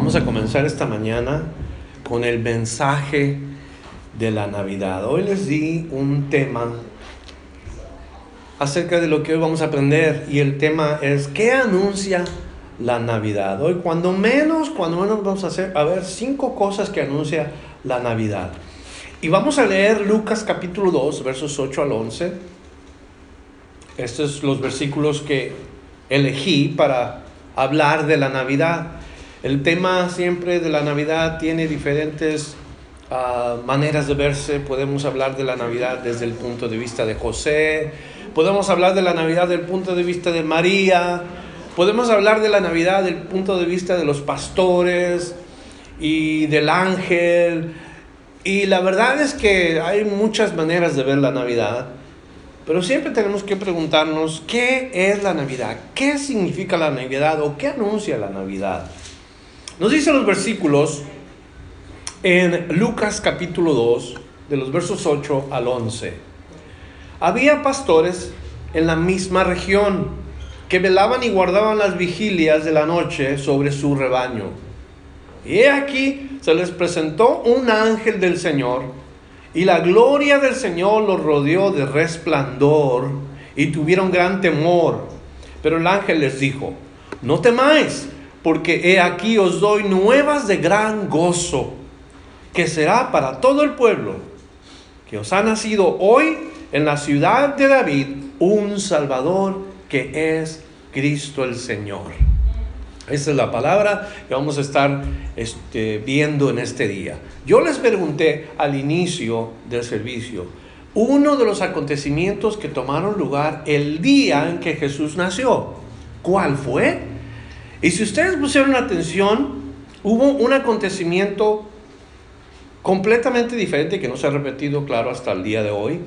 Vamos a comenzar esta mañana con el mensaje de la Navidad. Hoy les di un tema acerca de lo que hoy vamos a aprender y el tema es ¿qué anuncia la Navidad? Hoy cuando menos, cuando menos vamos a hacer a ver cinco cosas que anuncia la Navidad. Y vamos a leer Lucas capítulo 2, versos 8 al 11. Estos son los versículos que elegí para hablar de la Navidad. El tema siempre de la Navidad tiene diferentes uh, maneras de verse. Podemos hablar de la Navidad desde el punto de vista de José, podemos hablar de la Navidad desde el punto de vista de María, podemos hablar de la Navidad desde el punto de vista de los pastores y del ángel. Y la verdad es que hay muchas maneras de ver la Navidad. Pero siempre tenemos que preguntarnos qué es la Navidad, qué significa la Navidad o qué anuncia la Navidad. Nos dicen los versículos en Lucas capítulo 2, de los versos 8 al 11. Había pastores en la misma región que velaban y guardaban las vigilias de la noche sobre su rebaño. Y aquí se les presentó un ángel del Señor, y la gloria del Señor los rodeó de resplandor, y tuvieron gran temor. Pero el ángel les dijo, no temáis porque he aquí os doy nuevas de gran gozo, que será para todo el pueblo, que os ha nacido hoy en la ciudad de David un Salvador que es Cristo el Señor. Esa es la palabra que vamos a estar este, viendo en este día. Yo les pregunté al inicio del servicio, uno de los acontecimientos que tomaron lugar el día en que Jesús nació. ¿Cuál fue? Y si ustedes pusieron atención, hubo un acontecimiento completamente diferente que no se ha repetido, claro, hasta el día de hoy.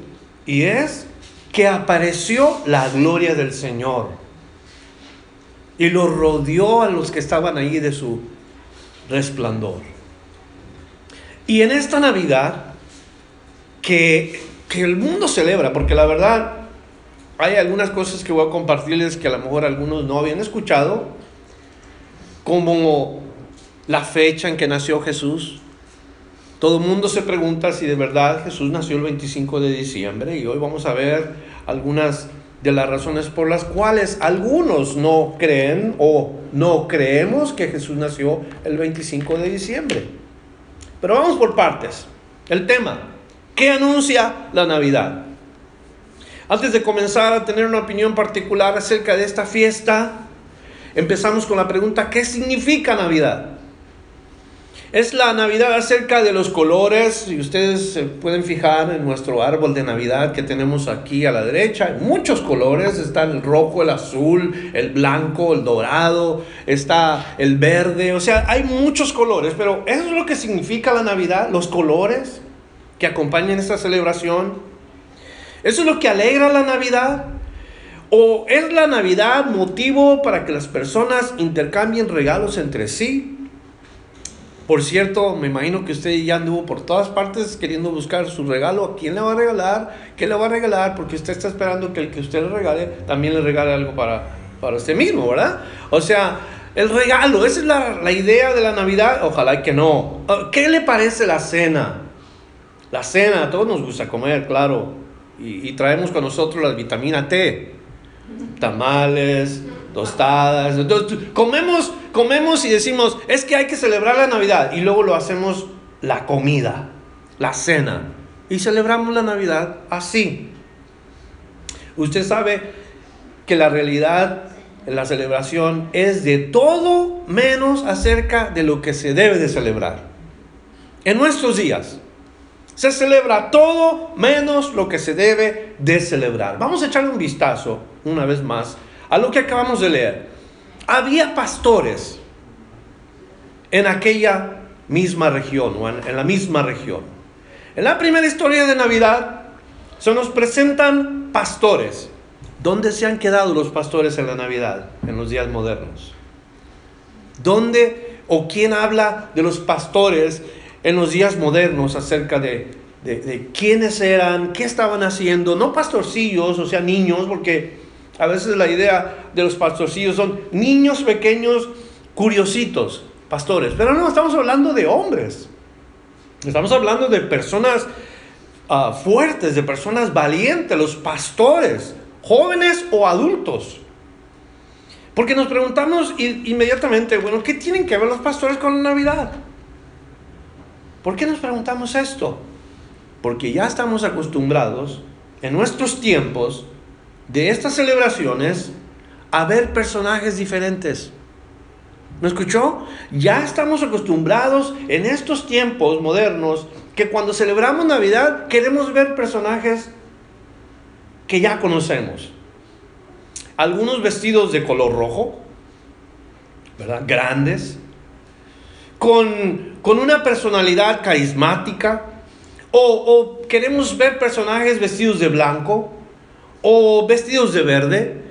Y es que apareció la gloria del Señor. Y lo rodeó a los que estaban ahí de su resplandor. Y en esta Navidad, que, que el mundo celebra, porque la verdad hay algunas cosas que voy a compartirles que a lo mejor algunos no habían escuchado, como la fecha en que nació Jesús. Todo el mundo se pregunta si de verdad Jesús nació el 25 de diciembre y hoy vamos a ver algunas de las razones por las cuales algunos no creen o no creemos que Jesús nació el 25 de diciembre. Pero vamos por partes. El tema, ¿qué anuncia la Navidad? Antes de comenzar a tener una opinión particular acerca de esta fiesta, empezamos con la pregunta, ¿qué significa Navidad? Es la Navidad acerca de los colores, y ustedes se pueden fijar en nuestro árbol de Navidad que tenemos aquí a la derecha, muchos colores, está el rojo, el azul, el blanco, el dorado, está el verde, o sea, hay muchos colores, pero eso es lo que significa la Navidad, los colores que acompañan esta celebración. Eso es lo que alegra la Navidad. ¿O es la Navidad motivo para que las personas intercambien regalos entre sí? Por cierto, me imagino que usted ya anduvo por todas partes queriendo buscar su regalo. ¿A quién le va a regalar? ¿Qué le va a regalar? Porque usted está esperando que el que usted le regale también le regale algo para, para usted mismo, ¿verdad? O sea, el regalo, esa es la, la idea de la Navidad. Ojalá que no. Ah, ¿Qué le parece la cena? La cena, a todos nos gusta comer, claro. Y, y traemos con nosotros la vitamina T tamales, tostadas. Entonces, comemos, comemos y decimos, es que hay que celebrar la Navidad. Y luego lo hacemos la comida, la cena. Y celebramos la Navidad así. Usted sabe que la realidad la celebración es de todo menos acerca de lo que se debe de celebrar. En nuestros días, se celebra todo menos lo que se debe de celebrar. Vamos a echarle un vistazo una vez más a lo que acabamos de leer. había pastores en aquella misma región o en, la misma región. En la primera historia de Navidad se nos presentan pastores. ¿Dónde se han quedado los pastores en la Navidad, en los días modernos? ¿Dónde o quién habla de los pastores en los días modernos acerca de, de, quiénes eran, qué estaban haciendo? No pastorcillos, o sea, niños, porque a veces la idea de los pastorcillos son niños pequeños, curiositos, pastores. Pero no, estamos hablando de hombres. Estamos hablando de personas ah, fuertes, de personas valientes, los pastores, jóvenes o adultos. Porque nos preguntamos inmediatamente, bueno, ¿qué tienen que ver los pastores con la Navidad? ¿Por qué nos preguntamos esto? Porque ya estamos acostumbrados en nuestros tiempos de estas celebraciones a ver personajes diferentes. ¿Me escuchó? Ya estamos acostumbrados en estos tiempos modernos que cuando celebramos Navidad queremos ver personajes que ya conocemos. Algunos vestidos de color rojo, ¿verdad? Grandes, con, con una personalidad carismática, o, o queremos ver personajes vestidos de blanco, o vestidos de verde.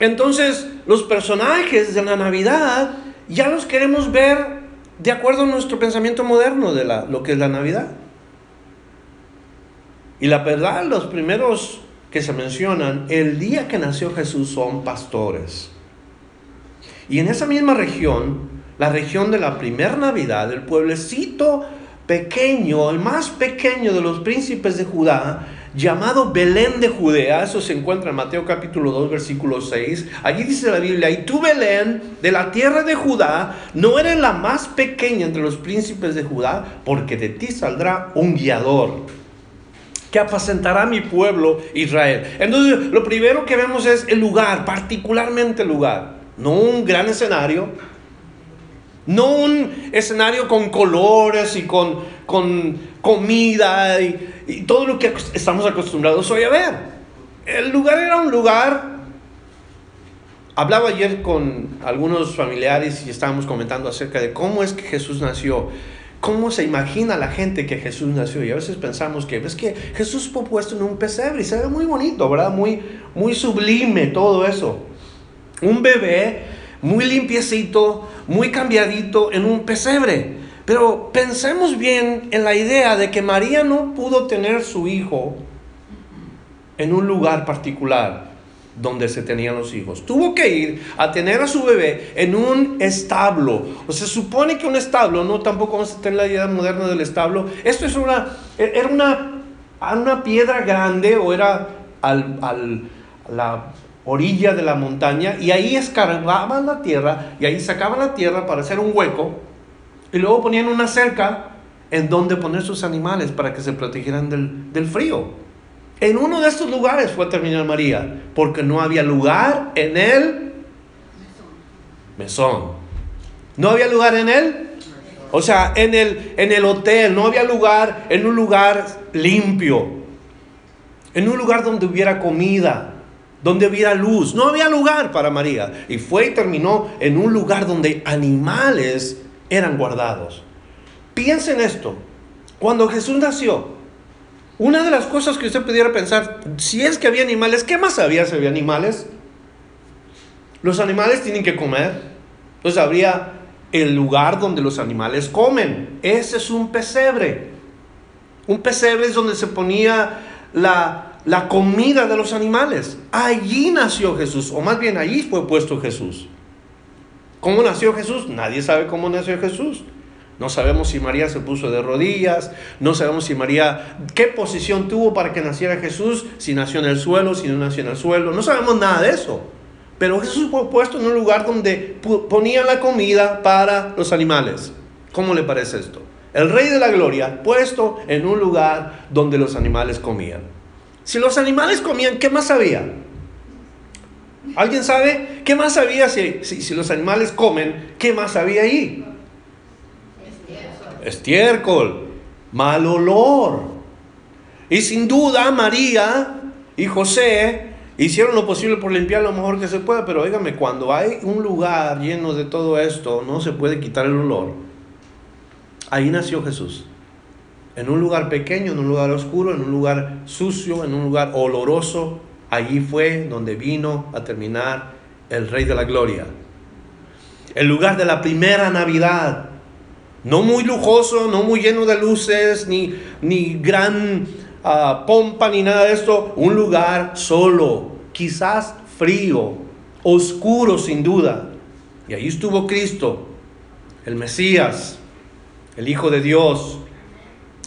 Entonces, los personajes de la Navidad ya los queremos ver de acuerdo a nuestro pensamiento moderno de la, lo que es la Navidad. Y la verdad, los primeros que se mencionan, el día que nació Jesús son pastores. Y en esa misma región, la región de la primera Navidad, el pueblecito pequeño, el más pequeño de los príncipes de Judá, llamado Belén de Judea, eso se encuentra en Mateo capítulo 2, versículo 6. Allí dice la Biblia, y tú Belén, de la tierra de Judá, no eres la más pequeña entre los príncipes de Judá, porque de ti saldrá un guiador que apacentará mi pueblo Israel. Entonces, lo primero que vemos es el lugar, particularmente el lugar, no un gran escenario, no un escenario con colores y con, con comida y, todo lo que estamos acostumbrados hoy a ver. El lugar era un lugar... Hablaba ayer con algunos familiares y estábamos comentando acerca de cómo es que Jesús nació cómo se imagina la gente que Jesús nació. Y a veces pensamos que es que Jesús fue puesto en un pesebre y se ve muy bonito, ¿verdad? Muy, muy sublime todo eso. Un bebé muy limpiecito, muy cambiadito en un pesebre. Pero pensemos bien en la idea de que María no pudo tener su hijo en un lugar particular donde se tenían los hijos. Tuvo que ir a tener a su bebé en un establo. O se supone que un establo, no tampoco vamos a tener la idea moderna del establo. Esto es una, era una, una piedra grande o era al, al, la orilla de la montaña y ahí escarbaban la tierra y ahí sacaban la tierra para hacer un hueco y luego ponían una cerca en donde poner sus animales para que se protegieran del, del frío. En uno de estos lugares fue a terminar María, porque no había lugar en el mesón. ¿No había lugar en él? O sea, en el, en el hotel, no había lugar en un lugar limpio, en un lugar donde hubiera comida, donde hubiera luz. No había lugar para María. Y fue y terminó en un lugar donde animales eran guardados. Piensen esto. Cuando Jesús nació, una de las cosas que usted pudiera pensar, si es que había animales, ¿qué más había si había animales? Los animales tienen que comer. Entonces habría el lugar donde los animales comen. Ese es un pesebre. Un pesebre es donde se ponía la, la comida de los animales. Allí nació Jesús, o más bien allí fue puesto Jesús. ¿Cómo nació Jesús? Nadie sabe cómo nació Jesús. No sabemos si María se puso de rodillas, no sabemos si María, qué posición tuvo para que naciera Jesús, si nació en el suelo, si no nació en el suelo, no sabemos nada de eso. Pero Jesús fue puesto en un lugar donde ponía la comida para los animales. ¿Cómo le parece esto? El rey de la gloria puesto en un lugar donde los animales comían. Si los animales comían, ¿qué más había? ¿Alguien sabe? ¿Qué más había si, si, los animales comen? ¿Qué más había ahí? estiércol, mal olor. Y sin duda María y José hicieron lo posible por limpiar lo mejor que se pueda, pero óigame, cuando hay un lugar lleno de todo esto, no se puede quitar el olor. Ahí nació Jesús. En un lugar pequeño, en un lugar oscuro, en un lugar sucio, en un lugar oloroso, allí fue donde vino a terminar el Rey de la Gloria. El lugar de la primera Navidad. No muy lujoso, no muy lleno de luces, ni, ni gran pompa ni nada de esto, un lugar solo, quizás frío, oscuro sin duda. Y ahí estuvo Cristo, el Mesías, el Hijo de Dios.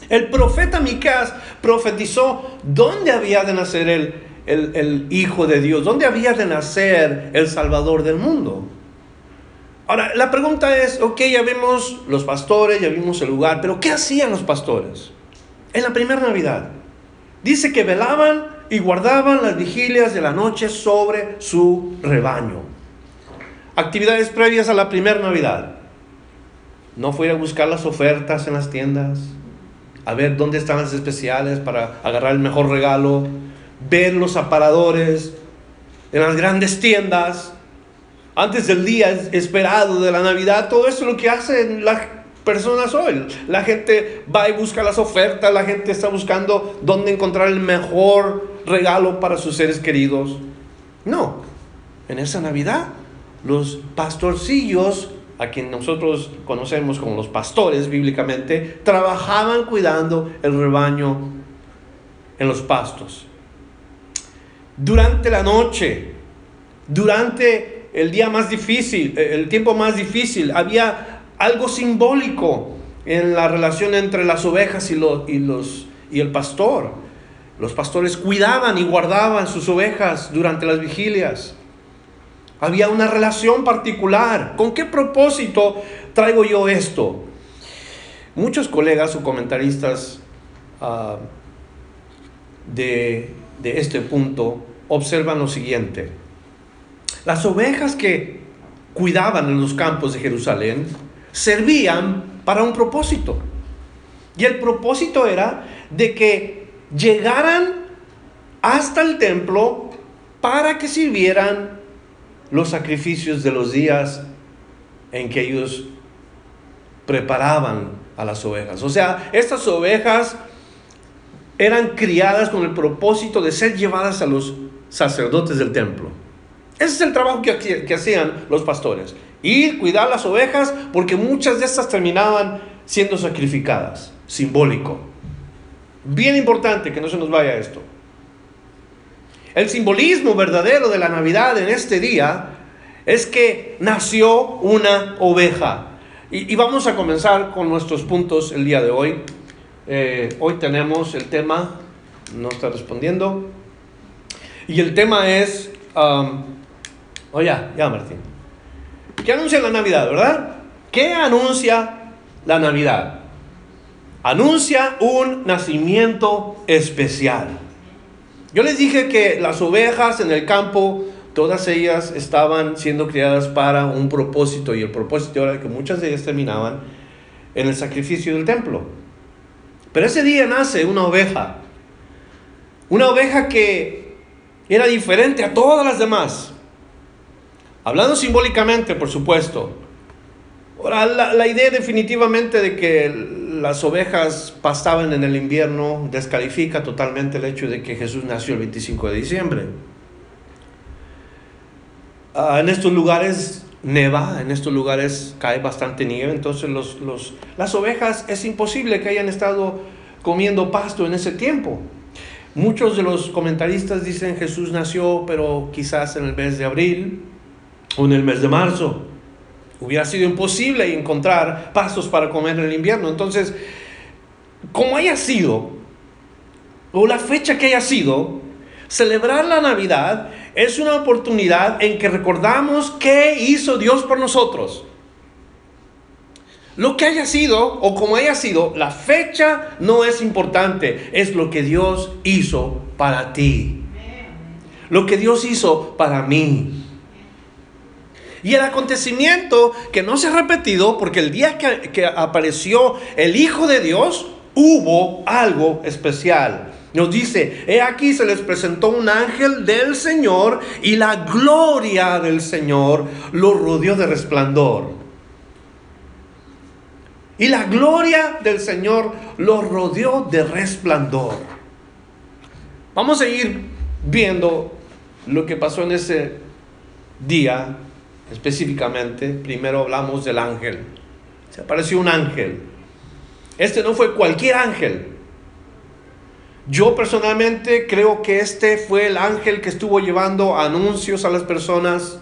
El profeta Miqueas profetizó dónde había de nacer el, el, el Hijo de Dios, dónde había de nacer el Salvador del mundo. Ahora, la pregunta es, ok, ya vimos los pastores, ya vimos el lugar, pero ¿qué hacían los pastores en la primera Navidad? Dice que velaban y guardaban las vigilias de la noche sobre su rebaño. Actividades previas a la primera Navidad. No fue a buscar las ofertas en las tiendas, a ver dónde están las especiales para agarrar el mejor regalo, ver los aparadores en las grandes tiendas, antes del día esperado de la Navidad, todo eso es lo que hacen la personas hoy. La gente va y busca las ofertas, la gente está buscando dónde encontrar el mejor regalo para sus seres queridos. No, en esa Navidad los pastorcillos, a quien nosotros conocemos como los pastores bíblicamente, trabajaban cuidando el rebaño en los pastos. Durante la noche, durante el día más difícil, el tiempo más difícil, había algo simbólico en la relación entre las ovejas y, los, y, los, y el pastor. Los pastores cuidaban y guardaban sus ovejas durante las vigilias. Había una relación particular. ¿Con qué propósito traigo yo esto? Muchos colegas o comentaristas uh, de, de este punto observan lo siguiente. Las ovejas que cuidaban en los campos de Jerusalén servían para un propósito. Y el propósito era de que llegaran hasta el templo para que sirvieran los sacrificios de los días en que ellos preparaban a las ovejas. O sea, estas ovejas eran criadas con el propósito de ser llevadas a los sacerdotes del templo. Ese es el trabajo que, que hacían los pastores ir, cuidar las ovejas, porque muchas de estas terminaban siendo sacrificadas. Simbólico. Bien importante que no se nos vaya esto. El simbolismo verdadero de la Navidad en este día es que nació una oveja. Y, vamos a comenzar con nuestros puntos el día de hoy. Eh, hoy tenemos el tema, no está respondiendo. Y el tema es, um, oh ya, ya Martín. ¿Qué anuncia la Navidad, verdad? ¿Qué anuncia la Navidad? Anuncia un nacimiento especial. Yo les dije que las ovejas en el campo, todas ellas estaban siendo criadas para un propósito y el propósito era que muchas de ellas terminaban en el sacrificio del templo. Pero ese día nace una oveja, una oveja que era diferente a todas las demás. Hablando simbólicamente, por supuesto. Ahora, la, idea definitivamente de que las ovejas pastaban en el invierno descalifica totalmente el hecho de que Jesús nació el 25 de diciembre. Ah, en estos lugares neva, en estos lugares cae bastante nieve, entonces los, los, las ovejas es imposible que hayan estado comiendo pasto en ese tiempo. Muchos de los comentaristas dicen Jesús nació, pero quizás en el mes de abril, o en el mes de marzo. Hubiera sido imposible encontrar pastos para comer en el invierno. Entonces, como haya sido, o la fecha que haya sido, celebrar la Navidad es una oportunidad en que recordamos qué hizo Dios por nosotros. Lo que haya sido o como haya sido, la fecha no es importante, es lo que Dios hizo para ti. Lo que Dios hizo para mí. Y el acontecimiento que no se ha repetido, porque el día que, apareció el Hijo de Dios, hubo algo especial. Nos dice, he aquí se les presentó un ángel del Señor y la gloria del Señor lo rodeó de resplandor. Y la gloria del Señor lo rodeó de resplandor. Vamos a ir viendo lo que pasó en ese día específicamente. Primero hablamos del ángel. Se apareció un ángel. Este no fue cualquier ángel. Yo personalmente creo que este fue el ángel que estuvo llevando anuncios a las personas.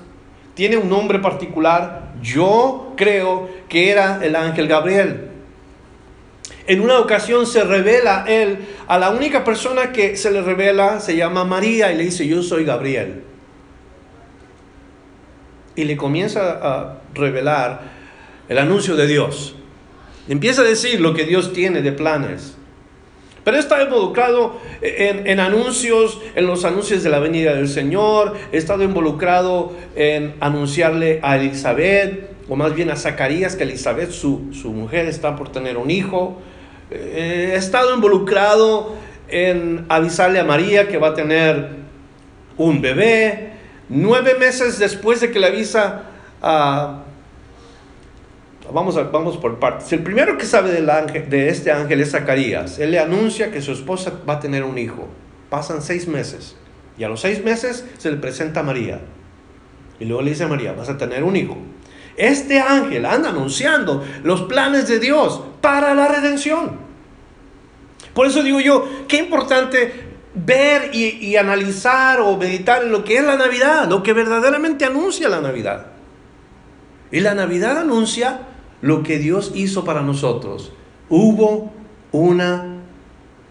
Tiene un nombre particular. Yo creo que era el ángel Gabriel. En una ocasión se revela él a la única persona que se le revela, se llama María y le dice, yo soy Gabriel. Y le comienza a revelar el anuncio de Dios. Empieza a decir lo que Dios tiene de planes. Pero está involucrado en, anuncios, en los anuncios de la venida del Señor, he estado involucrado en anunciarle a Elizabeth, o más bien a Zacarías, que Elizabeth, su, su mujer, está por tener un hijo. Eh, he estado involucrado en avisarle a María que va a tener un bebé. Nueve meses después de que le avisa a Vamos, a, vamos por partes. El primero que sabe del ángel, de este ángel es Zacarías. Él le anuncia que su esposa va a tener un hijo. Pasan seis meses. Y a los seis meses se le presenta a María. Y luego le dice a María, vas a tener un hijo. Este ángel anda anunciando los planes de Dios para la redención. Por eso digo yo, qué importante ver y, analizar o meditar en lo que es la Navidad, lo que verdaderamente anuncia la Navidad. Y la Navidad anuncia lo que Dios hizo para nosotros. Hubo una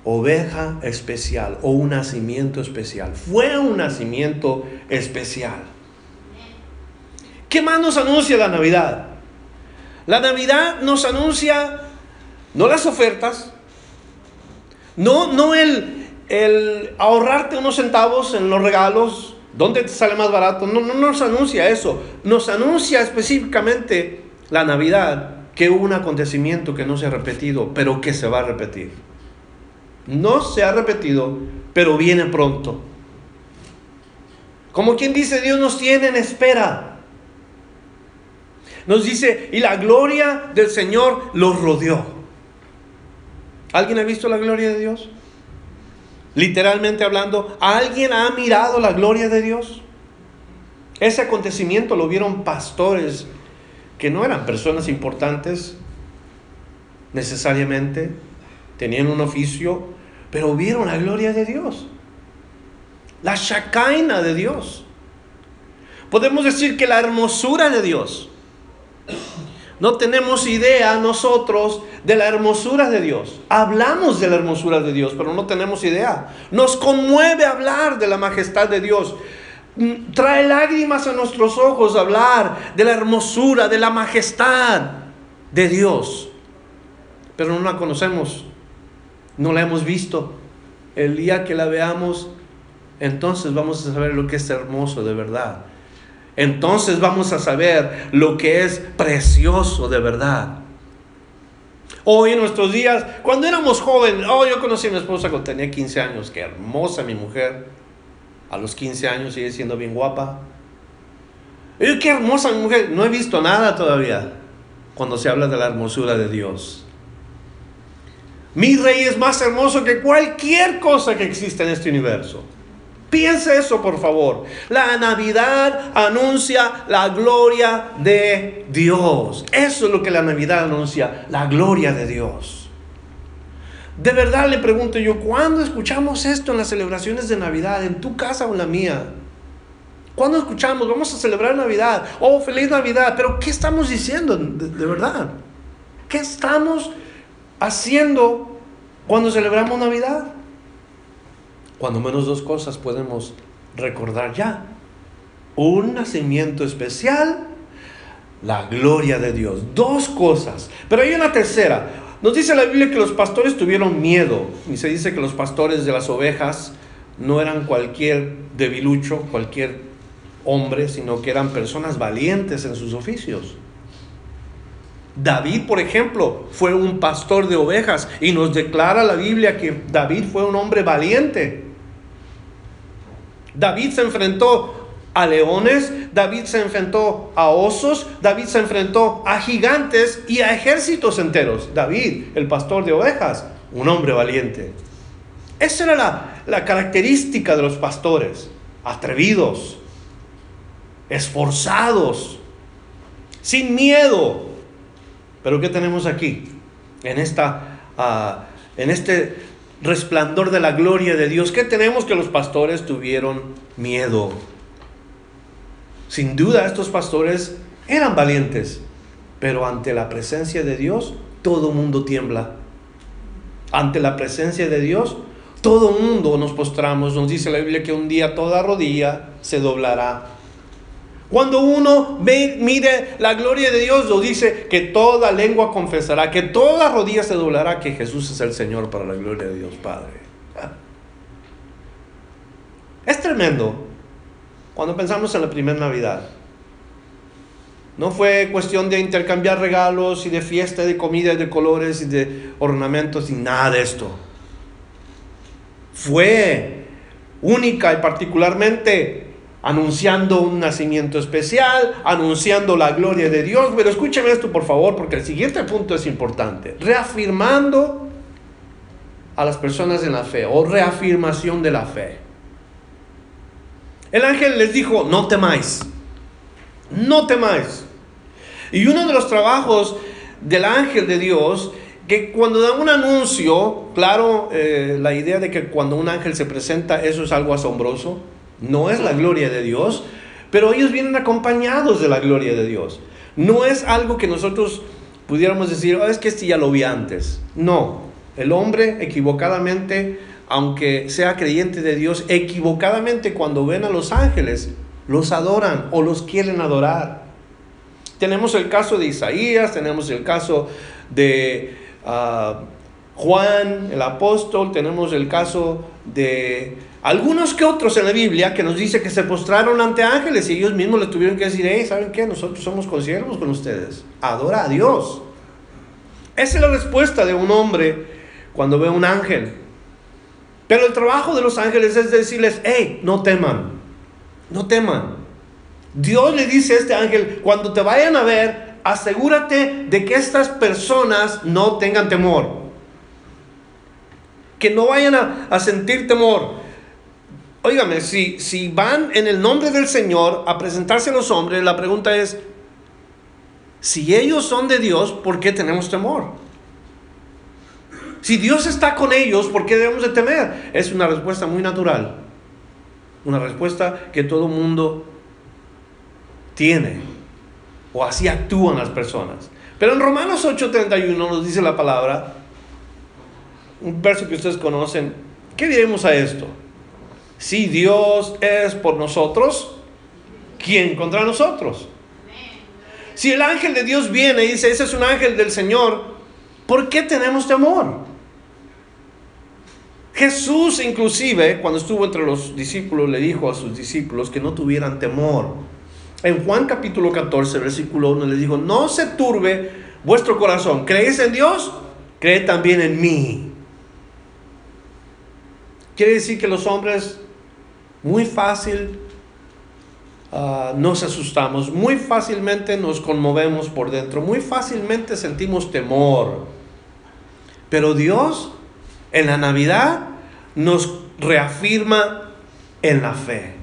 oveja especial o un nacimiento especial. Fue un nacimiento especial. ¿Qué más nos anuncia la Navidad? La Navidad nos anuncia no las ofertas, no, no el, el ahorrarte unos centavos en los regalos, ¿dónde te sale más barato? No, no nos anuncia eso. Nos anuncia específicamente la Navidad que hubo un acontecimiento que no se ha repetido, pero que se va a repetir. No se ha repetido, pero viene pronto. Como quien dice, Dios nos tiene en espera. Nos dice, y la gloria del Señor los rodeó. ¿Alguien ha visto la gloria de Dios? Literalmente hablando, ¿alguien ha mirado la gloria de Dios? Ese acontecimiento lo vieron pastores que no eran personas importantes necesariamente, tenían un oficio, pero vieron la gloria de Dios, la shacaina de Dios. Podemos decir que la hermosura de Dios. No tenemos idea nosotros de la hermosura de Dios. Hablamos de la hermosura de Dios, pero no tenemos idea. Nos conmueve hablar de la majestad de Dios. Mm, trae lágrimas a nuestros ojos hablar de la hermosura, de la majestad de Dios. Pero no la conocemos, no la hemos visto. El día que la veamos, entonces vamos a saber lo que es hermoso de verdad. Entonces vamos a saber lo que es precioso de verdad. Hoy en nuestros días, cuando éramos jóvenes, oh, yo conocí a mi esposa cuando tenía 15 años, qué hermosa mi mujer a los 15 años sigue siendo bien guapa. Qué hermosa mujer. No he visto nada todavía cuando se habla de la hermosura de Dios. Mi rey es más hermoso que cualquier cosa que existe en este universo. Piense eso, por favor. La Navidad anuncia la gloria de Dios. Eso es lo que la Navidad anuncia, la gloria de Dios. De verdad le pregunto yo, ¿cuándo escuchamos esto en las celebraciones de Navidad, en tu casa o en la mía? ¿Cuándo escuchamos, vamos a celebrar Navidad? Oh, feliz Navidad. Pero ¿qué estamos diciendo de, verdad? ¿Qué estamos haciendo cuando celebramos Navidad? Cuando menos dos cosas podemos recordar ya. Un nacimiento especial, la gloria de Dios. Dos cosas. Pero hay una tercera. Nos dice la Biblia que los pastores tuvieron miedo y se dice que los pastores de las ovejas no eran cualquier debilucho, cualquier hombre, sino que eran personas valientes en sus oficios. David, por ejemplo, fue un pastor de ovejas y nos declara la Biblia que David fue un hombre valiente. David se enfrentó a leones, David se enfrentó a osos, David se enfrentó a gigantes y a ejércitos enteros. David, el pastor de ovejas, un hombre valiente. Esa era la, la característica de los pastores, atrevidos, esforzados, sin miedo. Pero ¿qué tenemos aquí? En, esta, ah, en este resplandor de la gloria de Dios, ¿qué tenemos que los pastores tuvieron miedo? Sin duda estos pastores eran valientes, pero ante la presencia de Dios todo mundo tiembla. Ante la presencia de Dios todo mundo nos postramos. Nos dice la Biblia que un día toda rodilla se doblará. Cuando uno ve, mire la gloria de Dios, lo dice que toda lengua confesará, que toda rodilla se doblará, que Jesús es el Señor para la gloria de Dios Padre. Es tremendo cuando pensamos en la primera Navidad. No fue cuestión de intercambiar regalos y de fiesta, de comida, de colores y de ornamentos y nada de esto. Fue única y particularmente anunciando un nacimiento especial, anunciando la gloria de Dios. Pero escúcheme esto por favor, porque el siguiente punto es importante. Reafirmando a las personas en la fe o reafirmación de la fe. El ángel les dijo, no temáis, no temáis. Y uno de los trabajos del ángel de Dios, que cuando da un anuncio, claro, eh, la idea de que cuando un ángel se presenta, eso es algo asombroso, no es la gloria de Dios, pero ellos vienen acompañados de la gloria de Dios. No es algo que nosotros pudiéramos decir, oh, es que este ya lo vi antes. No, el hombre equivocadamente aunque sea creyente de Dios, equivocadamente cuando ven a los ángeles, los adoran o los quieren adorar. Tenemos el caso de Isaías, tenemos el caso de ah, Juan, el apóstol, tenemos el caso de algunos que otros en la Biblia que nos dice que se postraron ante ángeles y ellos mismos le tuvieron que decir, hey, ¿saben qué? Nosotros somos consiervos con ustedes. Adora a Dios. Esa es la respuesta de un hombre cuando ve un ángel. Pero el trabajo de los ángeles es decirles, hey, no teman, no teman. Dios le dice a este ángel, cuando te vayan a ver, asegúrate de que estas personas no tengan temor. Que no vayan a, sentir temor. Óigame, si, si van en el nombre del Señor a presentarse a los hombres, la pregunta es, si ellos son de Dios, ¿por qué tenemos temor? Si Dios está con ellos, ¿por qué debemos de temer? Es una respuesta muy natural. Una respuesta que todo mundo tiene. O así actúan las personas. Pero en Romanos 8:31 nos dice la palabra, un verso que ustedes conocen, ¿qué diremos a esto? Si Dios es por nosotros, ¿quién contra nosotros? Si el ángel de Dios viene y dice, ese es un ángel del Señor, ¿por qué tenemos temor? Jesús inclusive, cuando estuvo entre los discípulos, le dijo a sus discípulos que no tuvieran temor. En Juan capítulo 14, versículo 1, le dijo, no se turbe vuestro corazón. ¿Creéis en Dios? Cree también en mí. Quiere decir que los hombres muy fácil ah, nos asustamos, muy fácilmente nos conmovemos por dentro, muy fácilmente sentimos temor. Pero Dios en la Navidad nos reafirma en la fe.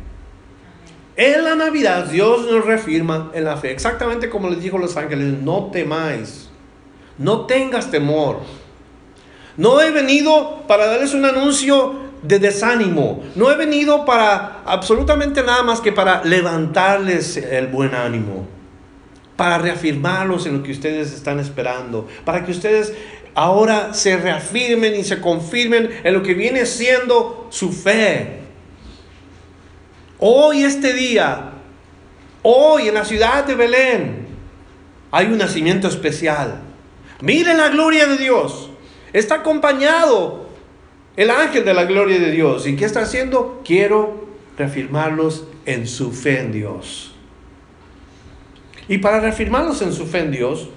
En la Navidad Dios nos reafirma en la fe. Exactamente como les dijo los ángeles, no temáis, no tengas temor. No he venido para darles un anuncio de desánimo. No he venido para absolutamente nada más que para levantarles el buen ánimo. Para reafirmarlos en lo que ustedes están esperando. Para que ustedes ahora se reafirmen y se confirmen en lo que viene siendo su fe. Hoy, este día, hoy en la ciudad de Belén, hay un nacimiento especial. Miren la gloria de Dios. Está acompañado el ángel de la gloria de Dios. ¿Y qué está haciendo? Quiero reafirmarlos en su fe en Dios. Y para reafirmarlos en su fe en Dios,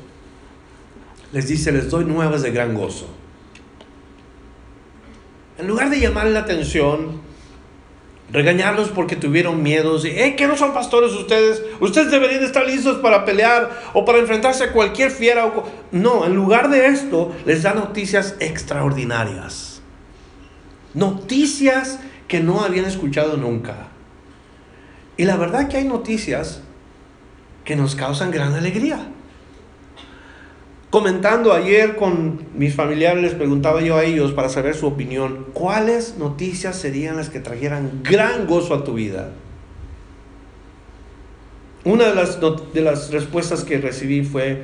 les dice, les doy nuevas de gran gozo. En lugar de llamarle la atención, regañarlos porque tuvieron miedos y, hey, ¿qué no son pastores ustedes? Ustedes deberían estar listos para pelear o para enfrentarse a cualquier fiera. No, en lugar de esto, les da noticias extraordinarias. Noticias que no habían escuchado nunca. Y la verdad que hay noticias que nos causan gran alegría comentando ayer con mis familiares, les preguntaba yo a ellos para saber su opinión, ¿cuáles noticias serían las que trajeran gran gozo a tu vida? Una de las, de las respuestas que recibí fue,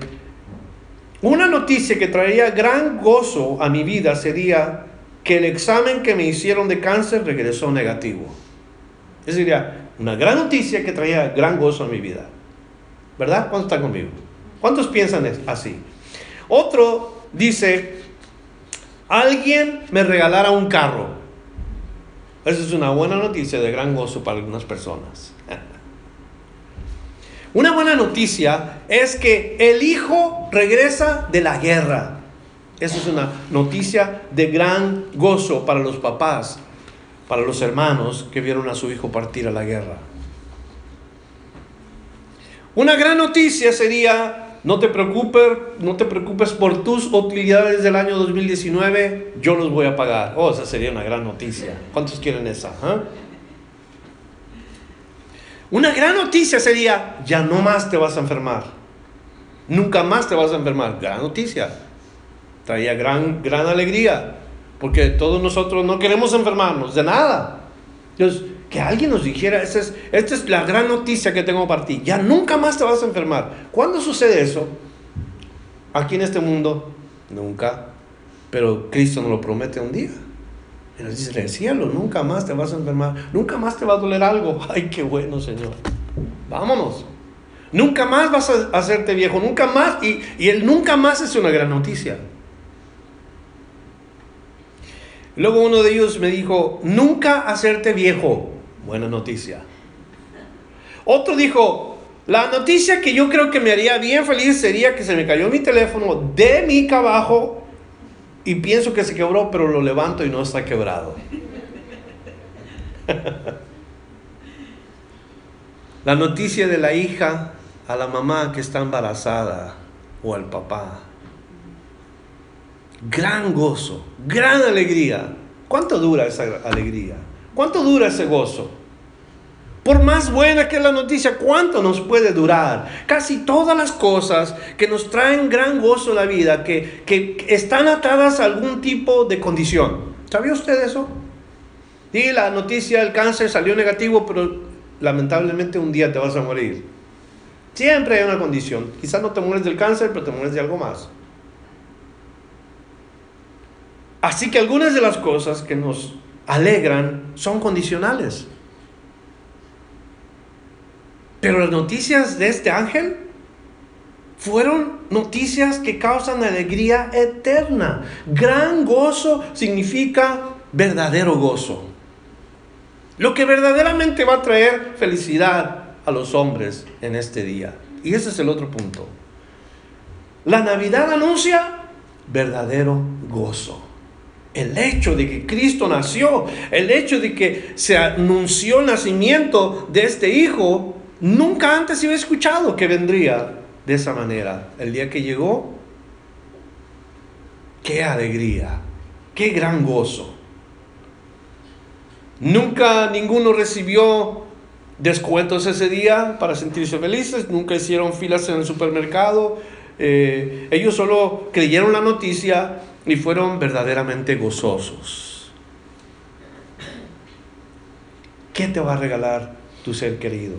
una noticia que traería gran gozo a mi vida sería que el examen que me hicieron de cáncer regresó negativo. Esa sería una gran noticia que traía gran gozo a mi vida. ¿Verdad? ¿Cuántos están conmigo? ¿Cuántos piensan así? Otro dice, alguien me regalara un carro. Esa es una buena noticia de gran gozo para algunas personas. Una buena noticia es que el hijo regresa de la guerra. Esa es una noticia de gran gozo para los papás, para los hermanos que vieron a su hijo partir a la guerra. Una gran noticia sería no te preocupes, no te preocupes por tus utilidades del año 2019, yo los voy a pagar. Oh, esa sería una gran noticia. ¿Cuántos quieren esa? Ah? Una gran noticia sería, ya no más te vas a enfermar. Nunca más te vas a enfermar. Gran noticia. Traía gran, gran alegría. Porque todos nosotros no queremos enfermarnos de nada. Entonces, que alguien nos dijera, esta es, esta es la gran noticia que tengo para ti, ya nunca más te vas a enfermar. ¿Cuándo sucede eso? Aquí en este mundo, nunca. Pero Cristo nos lo promete un día. Y nos dice, el cielo, nunca más te vas a enfermar, nunca más te va a doler algo. Ay, qué bueno, Señor. Vámonos. Nunca más vas a hacerte viejo, nunca más. Y, y el nunca más es una gran noticia. Luego uno de ellos me dijo, nunca hacerte viejo. Buena noticia. Otro dijo, la noticia que yo creo que me haría bien feliz sería que se me cayó mi teléfono de mi cabajo y pienso que se quebró, pero lo levanto y no está quebrado. la noticia de la hija a la mamá que está embarazada o al papá. Gran gozo, gran alegría. ¿Cuánto dura esa alegría? ¿Cuánto dura ese gozo? Por más buena que es la noticia, ¿cuánto nos puede durar? Casi todas las cosas que nos traen gran gozo en la vida, que, que están atadas a algún tipo de condición. ¿Sabía usted eso? Y la noticia del cáncer salió negativo, pero lamentablemente un día te vas a morir. Siempre hay una condición. Quizás no te mueres del cáncer, pero te mueres de algo más. Así que algunas de las cosas que nos alegran son condicionales. Pero las noticias de este ángel fueron noticias que causan alegría eterna. Gran gozo significa verdadero gozo. Lo que verdaderamente va a traer felicidad a los hombres en este día. Y ese es el otro punto. La Navidad anuncia verdadero gozo el hecho de que Cristo nació, el hecho de que se anunció el nacimiento de este hijo, nunca antes se había escuchado que vendría de esa manera. El día que llegó, qué alegría, qué gran gozo. Nunca ninguno recibió descuentos ese día para sentirse felices, nunca hicieron filas en el supermercado. Eh, ellos solo creyeron la noticia y fueron verdaderamente gozosos. ¿Qué te va a regalar tu ser querido?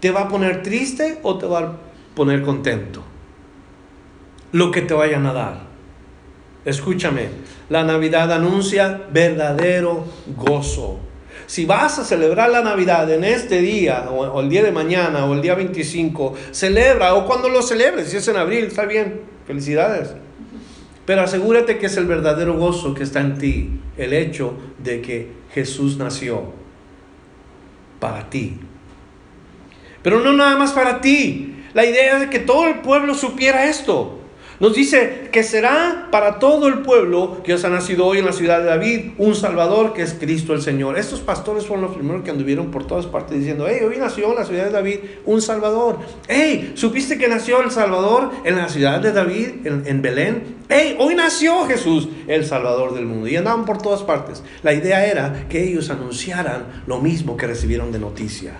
¿Te va a poner triste o te va a poner contento? Lo que te vayan a dar. Escúchame, la Navidad anuncia verdadero gozo. Si vas a celebrar la Navidad en este día, o, el día de mañana, o el día 25, celebra, o cuando lo celebres, si es en abril, está bien, felicidades. Pero asegúrate que es el verdadero gozo que está en ti, el hecho de que Jesús nació para ti. Pero no nada más para ti. La idea es que todo el pueblo supiera esto. Nos dice que será para todo el pueblo que os ha nacido hoy en la ciudad de David un Salvador que es Cristo el Señor. Estos pastores fueron los primeros que anduvieron por todas partes diciendo, hey, hoy nació en la ciudad de David un Salvador. Hey, ¿supiste que nació el Salvador en la ciudad de David, en, en Belén? Hey, hoy nació Jesús, el Salvador del mundo. Y andaban por todas partes. La idea era que ellos anunciaran lo mismo que recibieron de noticia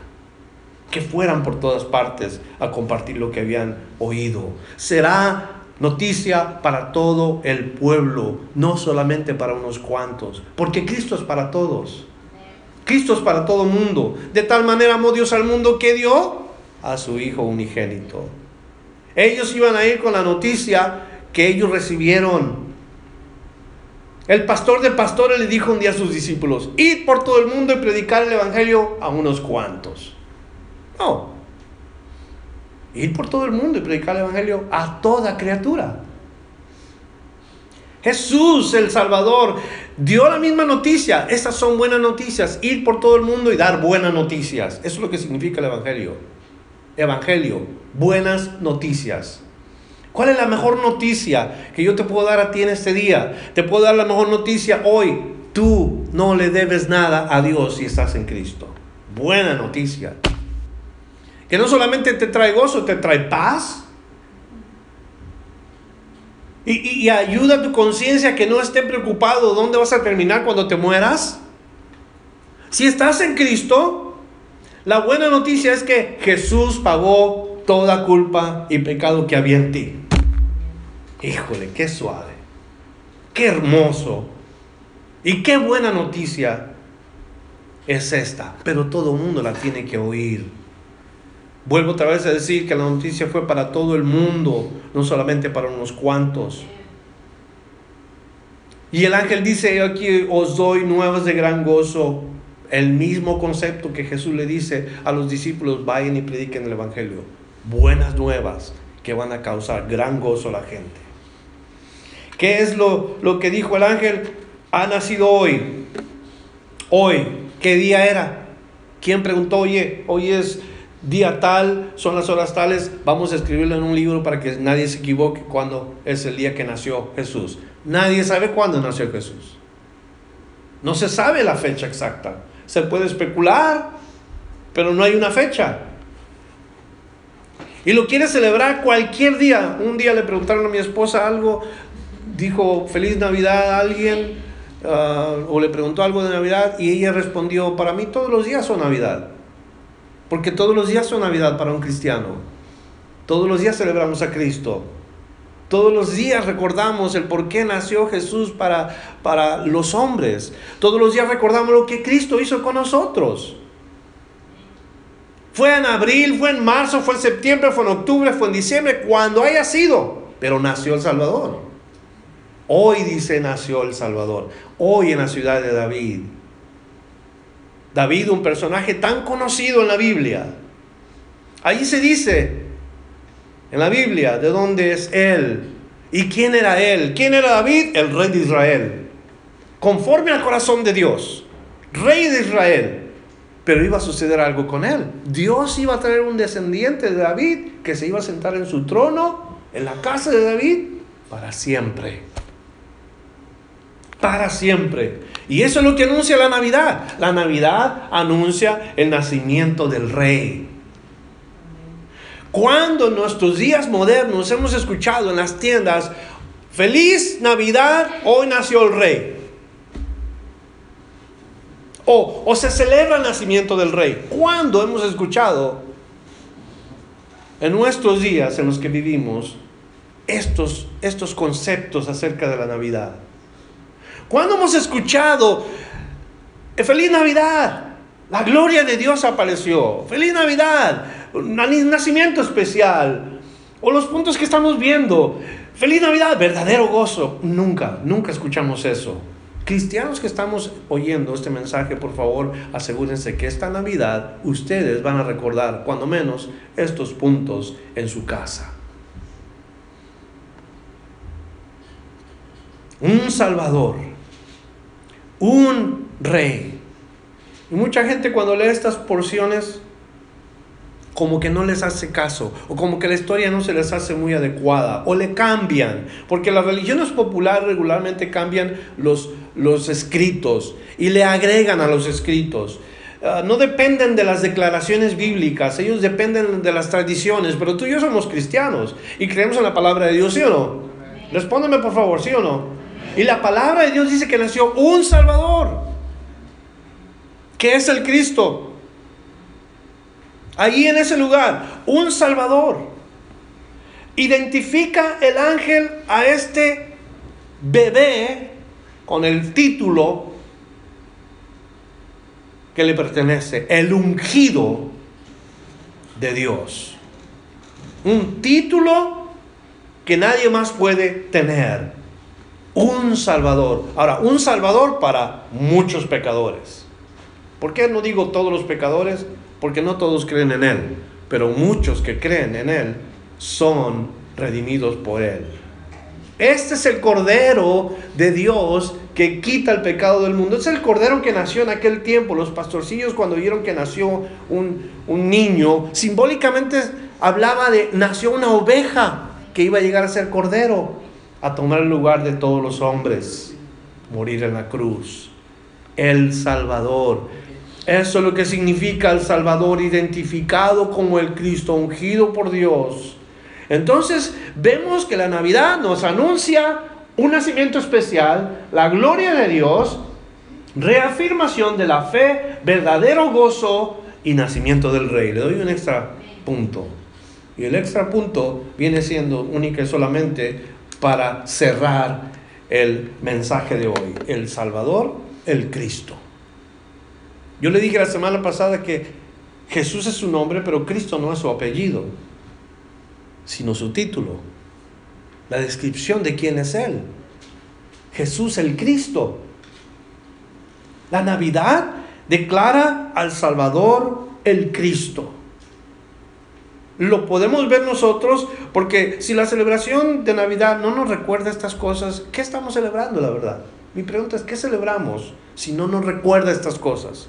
que fueran por todas partes a compartir lo que habían oído. Será noticia para todo el pueblo, no solamente para unos cuantos, porque Cristo es para todos. Cristo es para todo mundo. De tal manera amó Dios al mundo que dio a su Hijo unigénito. Ellos iban a ir con la noticia que ellos recibieron. El pastor de pastores le dijo un día a sus discípulos, id por todo el mundo y predicar el Evangelio a unos cuantos. No, ir por todo el mundo y predicar el Evangelio a toda criatura. Jesús, el Salvador, dio la misma noticia. Estas son buenas noticias. Ir por todo el mundo y dar buenas noticias. Eso es lo que significa el Evangelio. Evangelio, buenas noticias. ¿Cuál es la mejor noticia que yo te puedo dar a ti en este día? Te puedo dar la mejor noticia hoy. Tú no le debes nada a Dios si estás en Cristo. Buena noticia que no solamente te trae gozo, te trae paz. Y, ayuda a tu conciencia que no esté preocupado dónde vas a terminar cuando te mueras. Si estás en Cristo, la buena noticia es que Jesús pagó toda culpa y pecado que había en ti. Híjole, qué suave, qué hermoso y qué buena noticia es esta. Pero todo el mundo la tiene que oír. Vuelvo otra vez a decir que la noticia fue para todo el mundo, no solamente para unos cuantos. Y el ángel dice, aquí os doy nuevas de gran gozo. El mismo concepto que Jesús le dice a los discípulos, vayan y prediquen el Evangelio. Buenas nuevas que van a causar gran gozo a la gente. ¿Qué es lo, lo que dijo el ángel? Ha nacido hoy. Hoy. ¿Qué día era? ¿Quién preguntó, oye, hoy es día tal, son las horas tales, vamos a escribirlo en un libro para que nadie se equivoque cuando es el día que nació Jesús. Nadie sabe cuándo nació Jesús. No se sabe la fecha exacta. Se puede especular, pero no hay una fecha. Y lo quiere celebrar cualquier día. Un día le preguntaron a mi esposa algo, dijo feliz Navidad a alguien, ah, o le preguntó algo de Navidad, y ella respondió, para mí todos los días son Navidad. Porque todos los días son Navidad para un cristiano. Todos los días celebramos a Cristo. Todos los días recordamos el por qué nació Jesús para, para los hombres. Todos los días recordamos lo que Cristo hizo con nosotros. Fue en abril, fue en marzo, fue en septiembre, fue en octubre, fue en diciembre, cuando haya sido. Pero nació el Salvador. Hoy dice nació el Salvador. Hoy en la ciudad de David. David, un personaje tan conocido en la Biblia. Ahí se dice en la Biblia de dónde es él y quién era él. ¿Quién era David? El rey de Israel. Conforme al corazón de Dios. Rey de Israel. Pero iba a suceder algo con él. Dios iba a traer un descendiente de David que se iba a sentar en su trono, en la casa de David, para siempre. Para siempre. Y eso es lo que anuncia la Navidad. La Navidad anuncia el nacimiento del rey. Cuando en nuestros días modernos hemos escuchado en las tiendas, feliz Navidad, hoy nació el rey. O, o se celebra el nacimiento del rey. ¿Cuándo hemos escuchado en nuestros días en los que vivimos estos, estos conceptos acerca de la Navidad? ¿Cuándo hemos escuchado, eh, feliz Navidad? La gloria de Dios apareció. Feliz Navidad. Un nacimiento especial. O los puntos que estamos viendo. Feliz Navidad, verdadero gozo. Nunca, nunca escuchamos eso. Cristianos que estamos oyendo este mensaje, por favor, asegúrense que esta Navidad ustedes van a recordar, cuando menos, estos puntos en su casa. Un Salvador un rey. Y mucha gente cuando lee estas porciones como que no les hace caso, o como que la historia no se les hace muy adecuada, o le cambian, porque las religiones populares regularmente cambian los, los escritos y le agregan a los escritos. Ah, no dependen de las declaraciones bíblicas, ellos dependen de las tradiciones, pero tú y yo somos cristianos y creemos en la palabra de Dios, ¿sí o no? Respóndeme por favor, ¿sí o no? Y la palabra de Dios dice que nació un Salvador, que es el Cristo. Allí en ese lugar, un Salvador. Identifica el ángel a este bebé con el título que le pertenece, el ungido de Dios. Un título que nadie más puede tener. Un Salvador. Ahora, un Salvador para muchos pecadores. ¿Por qué no digo todos los pecadores? porque no todos creen en Él, pero muchos que creen en Él son redimidos por Él. Este es el Cordero de Dios que quita el pecado del mundo. Es el Cordero que nació en aquel tiempo. Los pastorcillos cuando vieron que nació un, un niño, simbólicamente hablaba de, nació una oveja que iba a llegar a ser Cordero, a tomar el lugar de todos los hombres, morir en la cruz. El Salvador. Eso es lo que significa el Salvador identificado como el Cristo ungido por Dios. Entonces vemos que la Navidad nos anuncia un nacimiento especial, la gloria de Dios, reafirmación de la fe, verdadero gozo y nacimiento del Rey. Le doy un extra punto. Y el extra punto viene siendo única y solamente para cerrar el mensaje de hoy. El Salvador, el Cristo. Yo le dije la semana pasada que Jesús es su nombre, pero Cristo no es su apellido, sino su título, la descripción de quién es Él. Jesús el Cristo. La Navidad declara al Salvador el Cristo. Lo podemos ver nosotros porque si la celebración de Navidad no nos recuerda estas cosas, ¿qué estamos celebrando la verdad? Mi pregunta es, ¿qué celebramos si no nos recuerda estas cosas?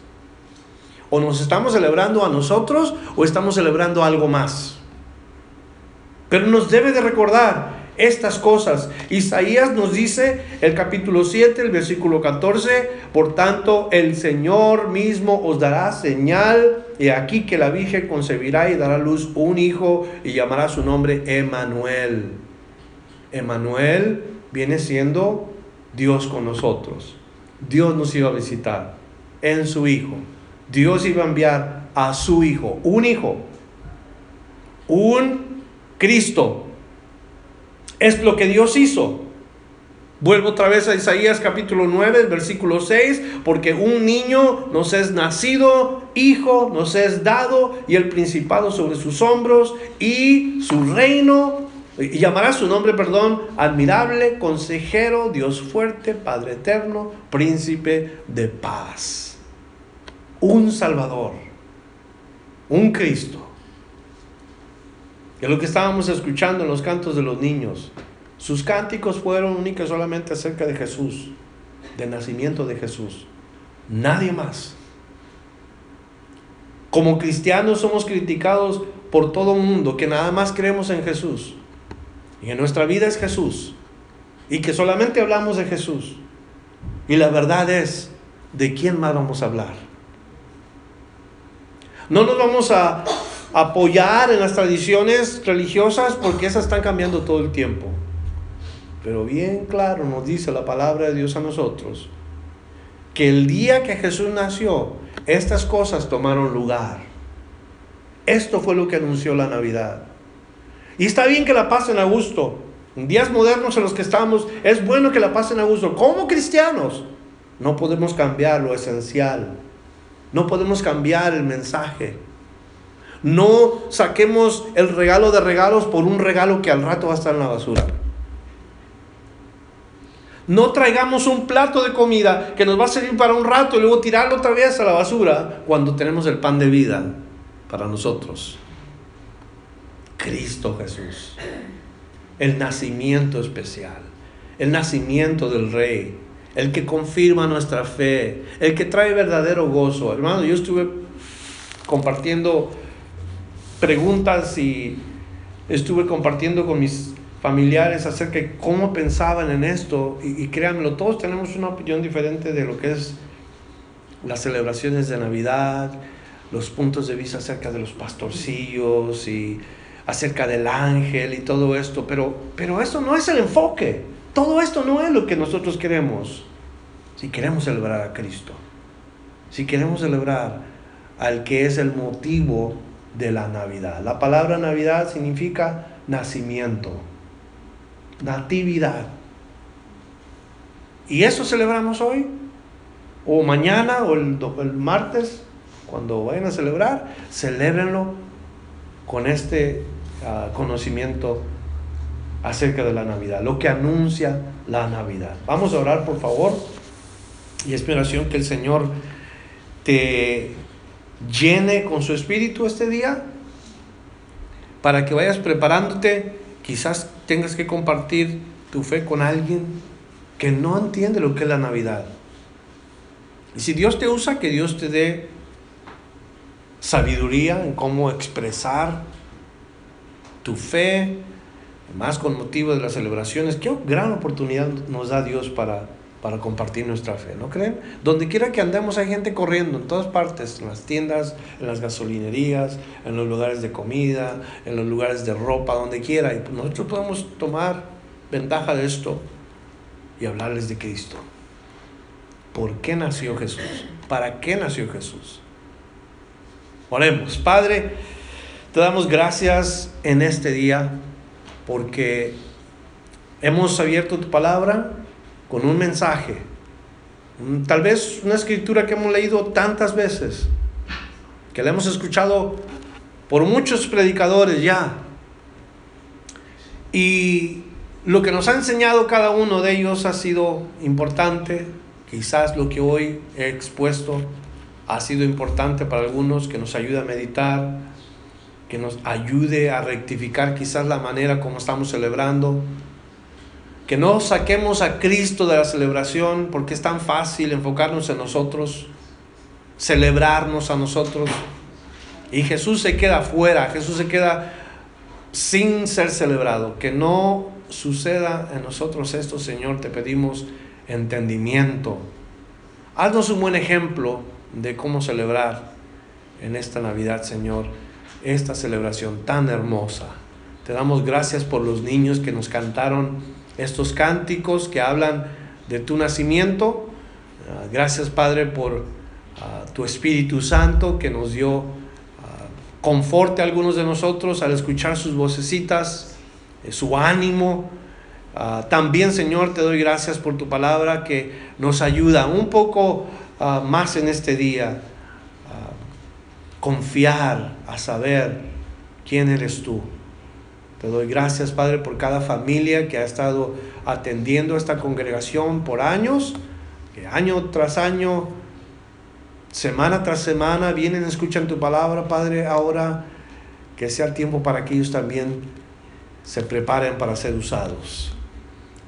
O nos estamos celebrando a nosotros o estamos celebrando algo más. Pero nos debe de recordar estas cosas. Isaías nos dice el capítulo 7, el versículo 14, por tanto el Señor mismo os dará señal, y aquí que la Virgen concebirá y dará luz un hijo y llamará su nombre Emanuel. Emanuel viene siendo Dios con nosotros. Dios nos iba a visitar en su Hijo. Dios iba a enviar a su Hijo, un Hijo, un Cristo. Es lo que Dios hizo. Vuelvo otra vez a Isaías capítulo 9, versículo 6, porque un niño nos es nacido, hijo nos es dado, y el principado sobre sus hombros, y su reino, y llamará su nombre, perdón, admirable, consejero, Dios fuerte, Padre eterno, príncipe de paz un Salvador, un Cristo. Es lo que estábamos escuchando en los cantos de los niños. Sus cánticos fueron únicos solamente acerca de Jesús, del nacimiento de Jesús. Nadie más. Como cristianos somos criticados por todo el mundo que nada más creemos en Jesús. Y en nuestra vida es Jesús. Y que solamente hablamos de Jesús. Y la verdad es, ¿de quién más vamos a hablar? No nos vamos a apoyar en las tradiciones religiosas porque esas están cambiando todo el tiempo. Pero bien claro nos dice la palabra de Dios a nosotros que el día que Jesús nació, estas cosas tomaron lugar. Esto fue lo que anunció la Navidad. Y está bien que la pasen a gusto. En días modernos en los que estamos, es bueno que la pasen a gusto. Como cristianos, no podemos cambiar lo esencial no podemos cambiar el mensaje. No saquemos el regalo de regalos por un regalo que al rato va a estar en la basura. No traigamos un plato de comida que nos va a servir para un rato y luego tirarlo otra vez a la basura cuando tenemos el pan de vida para nosotros. Cristo Jesús. El nacimiento especial. El nacimiento del Rey el que confirma nuestra fe, el que trae verdadero gozo. Hermano, yo estuve compartiendo preguntas y estuve compartiendo con mis familiares acerca de cómo pensaban en esto y, y créanmelo, todos tenemos una opinión diferente de lo que es las celebraciones de Navidad, los puntos de vista acerca de los pastorcillos y acerca del ángel y todo esto, pero, pero eso no es el enfoque. Todo esto no es lo que nosotros queremos. Si queremos celebrar a Cristo, si queremos celebrar al que es el motivo de la Navidad. La palabra Navidad significa nacimiento, natividad. ¿Y eso celebramos hoy? ¿O mañana o el, el martes? Cuando vayan a celebrar, celébrenlo con este uh, conocimiento acerca de la Navidad, lo que anuncia la Navidad. Vamos a orar, por favor, y esperación que el Señor te llene con su espíritu este día para que vayas preparándote. Quizás tengas que compartir tu fe con alguien que no entiende lo que es la Navidad. Y si Dios te usa, que Dios te dé sabiduría en cómo expresar tu fe, más con motivo de las celebraciones. Qué gran oportunidad nos da Dios para, para compartir nuestra fe, ¿no creen? Donde quiera que andemos hay gente corriendo, en todas partes, en las tiendas, en las gasolinerías, en los lugares de comida, en los lugares de ropa, donde quiera. Y nosotros podemos tomar ventaja de esto y hablarles de Cristo. ¿Por qué nació Jesús? ¿Para qué nació Jesús? Oremos. Padre, te damos gracias en este día porque hemos abierto tu palabra con un mensaje, tal vez una escritura que hemos leído tantas veces, que la hemos escuchado por muchos predicadores ya. Y lo que nos ha enseñado cada uno de ellos ha sido importante, quizás lo que hoy he expuesto ha sido importante para algunos, que nos ayude a meditar, que nos ayude a rectificar quizás la manera como estamos celebrando. Que no saquemos a Cristo de la celebración porque es tan fácil enfocarnos en nosotros, celebrarnos a nosotros. Y Jesús se queda fuera, Jesús se queda sin ser celebrado. Que no suceda en nosotros esto, Señor, te pedimos entendimiento. Haznos un buen ejemplo de cómo celebrar en esta Navidad, Señor, esta celebración tan hermosa. Te damos gracias por los niños que nos cantaron estos cánticos que hablan de tu nacimiento. Ah, gracias, Padre, por ah, tu Espíritu Santo que nos dio ah, conforte a algunos de nosotros al escuchar sus vocecitas, eh, su ánimo. también, Señor, te doy gracias por tu palabra que nos ayuda un poco más en este día, confiar, a saber quién eres tú. Te doy gracias, Padre, por cada familia que ha estado atendiendo esta congregación por años, que año tras año, semana tras semana, vienen, escuchan tu palabra, Padre, ahora que sea el tiempo para que ellos también se preparen para ser usados.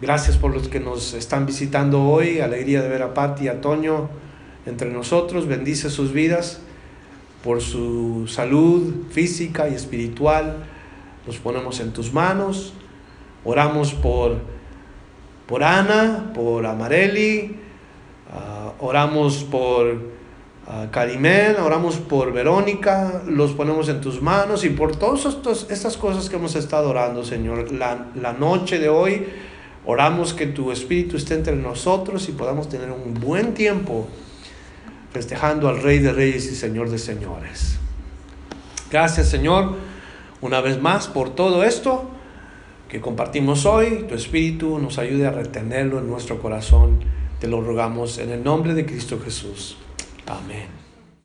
Gracias por los que nos están visitando hoy, alegría de ver a Pati y a Toño entre nosotros, bendice sus vidas por su salud física y espiritual. Los ponemos en tus manos. Oramos por, por Ana, por Amareli, ah, oramos por uh, oramos por Verónica, los ponemos en tus manos y por todas estas cosas que hemos estado orando, Señor. La, la noche de hoy oramos que tu Espíritu esté entre nosotros y podamos tener un buen tiempo festejando al Rey de Reyes y Señor de Señores. Gracias Señor, una vez más por todo esto que compartimos hoy. Tu Espíritu nos ayude a retenerlo en nuestro corazón. Te lo rogamos en el nombre de Cristo Jesús. Amén.